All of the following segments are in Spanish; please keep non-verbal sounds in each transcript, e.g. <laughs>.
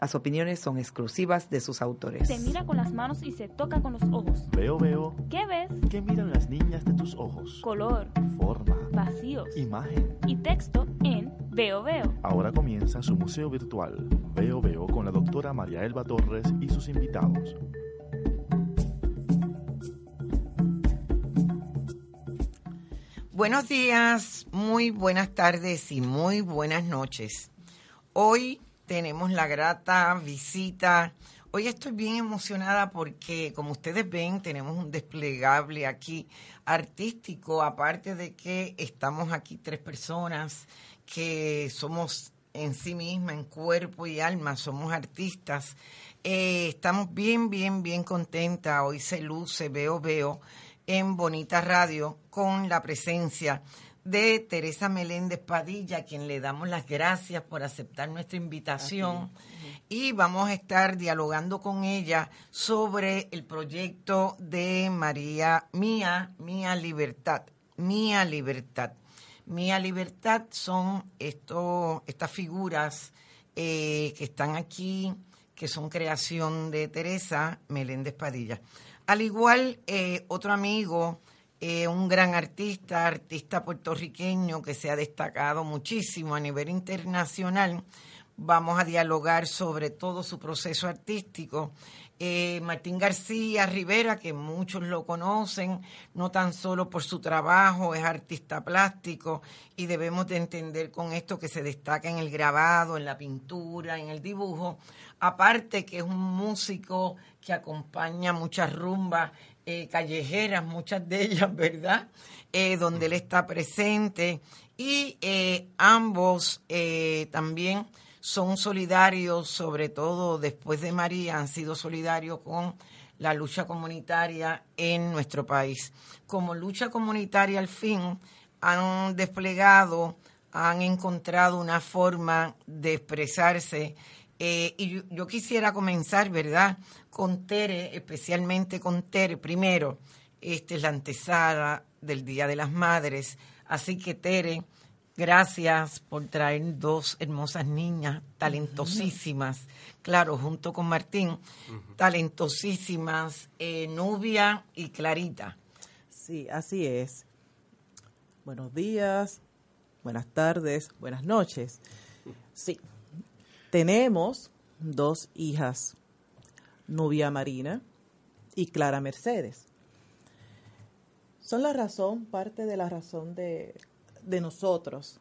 Las opiniones son exclusivas de sus autores. Se mira con las manos y se toca con los ojos. Veo, veo. ¿Qué ves? ¿Qué miran las niñas de tus ojos? Color, Forma. vacíos Imagen. y texto en Veo Veo. Ahora comienza su museo virtual. Veo, veo con la doctora María Elba Torres y sus invitados. Buenos días, muy buenas tardes y muy buenas noches. Hoy tenemos la grata visita. Hoy estoy bien emocionada porque, como ustedes ven, tenemos un desplegable aquí artístico, aparte de que estamos aquí tres personas que somos en sí misma, en cuerpo y alma, somos artistas. Eh, estamos bien, bien, bien contentas. Hoy se luce, veo, veo en Bonita Radio con la presencia de Teresa Meléndez Padilla, a quien le damos las gracias por aceptar nuestra invitación. Y vamos a estar dialogando con ella sobre el proyecto de María Mía, Mía Libertad, Mía Libertad. Mía Libertad son esto, estas figuras eh, que están aquí, que son creación de Teresa Meléndez Padilla. Al igual, eh, otro amigo, eh, un gran artista, artista puertorriqueño que se ha destacado muchísimo a nivel internacional. Vamos a dialogar sobre todo su proceso artístico. Eh, Martín García Rivera, que muchos lo conocen, no tan solo por su trabajo, es artista plástico y debemos de entender con esto que se destaca en el grabado, en la pintura, en el dibujo, aparte que es un músico que acompaña muchas rumbas eh, callejeras, muchas de ellas, <laughs> ¿verdad? Eh, donde él está presente y eh, ambos también son solidarios, sobre todo después de María, han sido solidarios con la lucha comunitaria en nuestro país. Como lucha comunitaria al fin han desplegado, han encontrado una forma de expresarse eh, y yo, yo quisiera comenzar, ¿verdad?, con Tere, especialmente con Tere. Primero, esta es la antesada del Día de las Madres. Así que, Tere, gracias por traer dos hermosas niñas, talentosísimas, claro, junto con Martín, talentosísimas, eh, Nubia y Clarita. Sí, así es. Buenos días, buenas tardes, buenas noches. Sí, tenemos dos hijas, Nubia Marina y Clara Mercedes. Son la razón, parte de la razón de, de nosotros.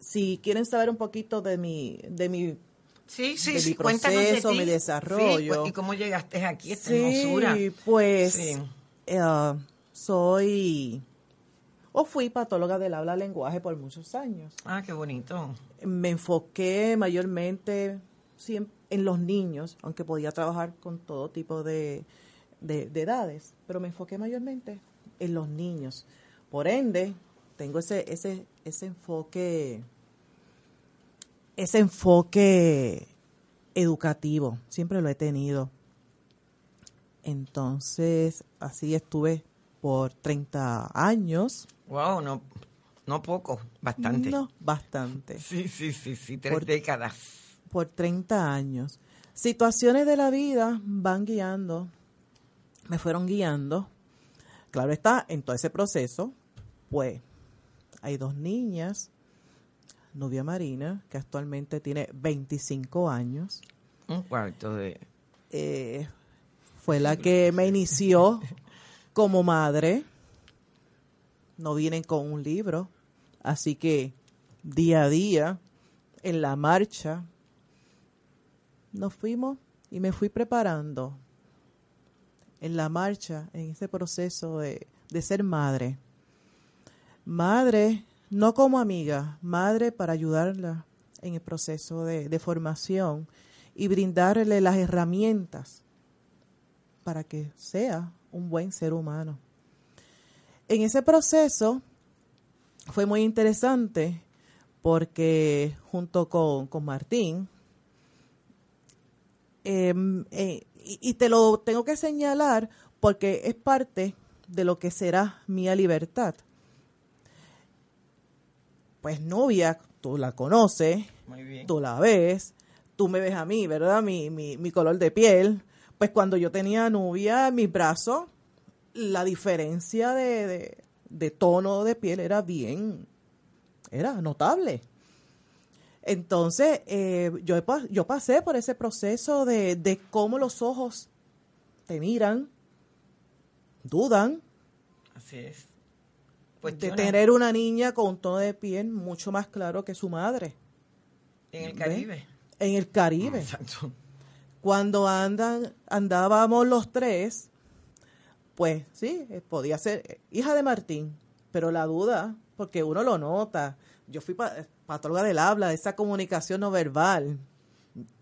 Si quieren saber un poquito de mi, de mi Sí, sí, de sí, mi de proceso, ti. mi desarrollo. Sí, ¿Y cómo llegaste aquí, esta Sí, hermosura? pues Sí. eh, soy o fui patóloga del habla lenguaje por muchos años. Ah, qué bonito. Me enfoqué mayormente siem- en los niños, aunque podía trabajar con todo tipo de, de- de edades, pero me enfoqué mayormente en los niños. Por ende, tengo ese, ese, ese enfoque, ese enfoque educativo, siempre lo he tenido. Entonces, así estuve por 30 años. Wow, no, no poco, bastante. No, bastante. Sí, sí, sí, sí, tres Por- décadas. Por 30 años. Situaciones de la vida van guiando, me fueron guiando. Claro está, en todo ese proceso, pues hay dos niñas, Nubia Marina, que actualmente tiene 25 años, Un cuarto de... eh, fue la que me inició como madre. No vienen con un libro, así que día a día, en la marcha, nos fuimos y me fui preparando en la marcha, en ese proceso de, de ser madre. Madre, no como amiga, madre para ayudarla en el proceso de, de formación y brindarle las herramientas para que sea un buen ser humano. En ese proceso fue muy interesante porque junto con, con Martín, em, eh, y, y te lo tengo que señalar porque es parte de lo que será mía libertad. Pues novia, tú la conoces, Muy bien. tú la ves, tú me ves a mí, ¿verdad? Mi, mi, mi color de piel. Pues cuando yo tenía novia en mis brazos, la diferencia de, de, de tono de piel era bien, era notable. Entonces, eh, yo, yo pasé por ese proceso de, de cómo los ojos te miran, dudan, Así es. de tener una niña con un tono de piel mucho más claro que su madre en el. Caribe. en el Caribe. Exacto. Cuando andan, andábamos los tres, pues sí, eh, podía ser eh, hija de Martín, pero la duda, porque uno lo nota. Yo fui pa- patóloga del habla, de esa comunicación no verbal.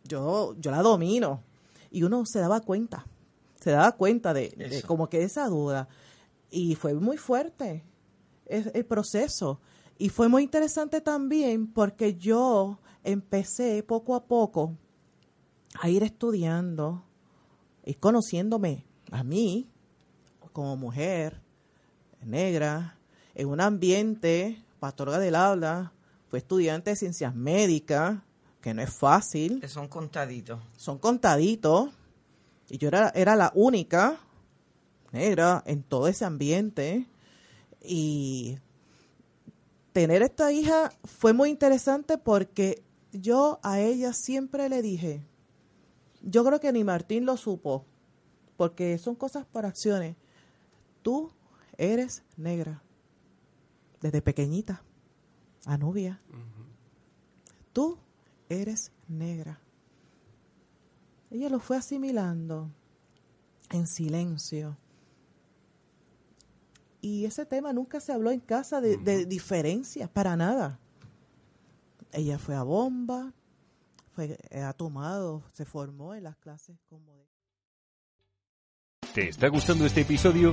Yo, yo la domino. Y uno se daba cuenta, se daba cuenta de, de como que esa duda. Y fue muy fuerte es- el proceso. Y fue muy interesante también porque yo empecé poco a poco a ir estudiando, ir conociéndome a mí como mujer negra en un ambiente, pastora del habla, fui estudiante de ciencias médicas, que no es fácil, Que son contaditos. son contaditos, y yo era, era la única negra en todo ese ambiente, y tener esta hija fue muy interesante porque yo a ella siempre le dije, yo creo que ni Martín lo supo, porque son cosas por acciones. Tú eres negra, desde pequeñita, a novia. Tú eres negra. Ella lo fue asimilando en silencio. Y ese tema nunca se habló en casa de, de diferencias, para nada. Ella fue a bomba, fue, eh, ha tomado, se formó en las clases como de... ¿Te está gustando este episodio?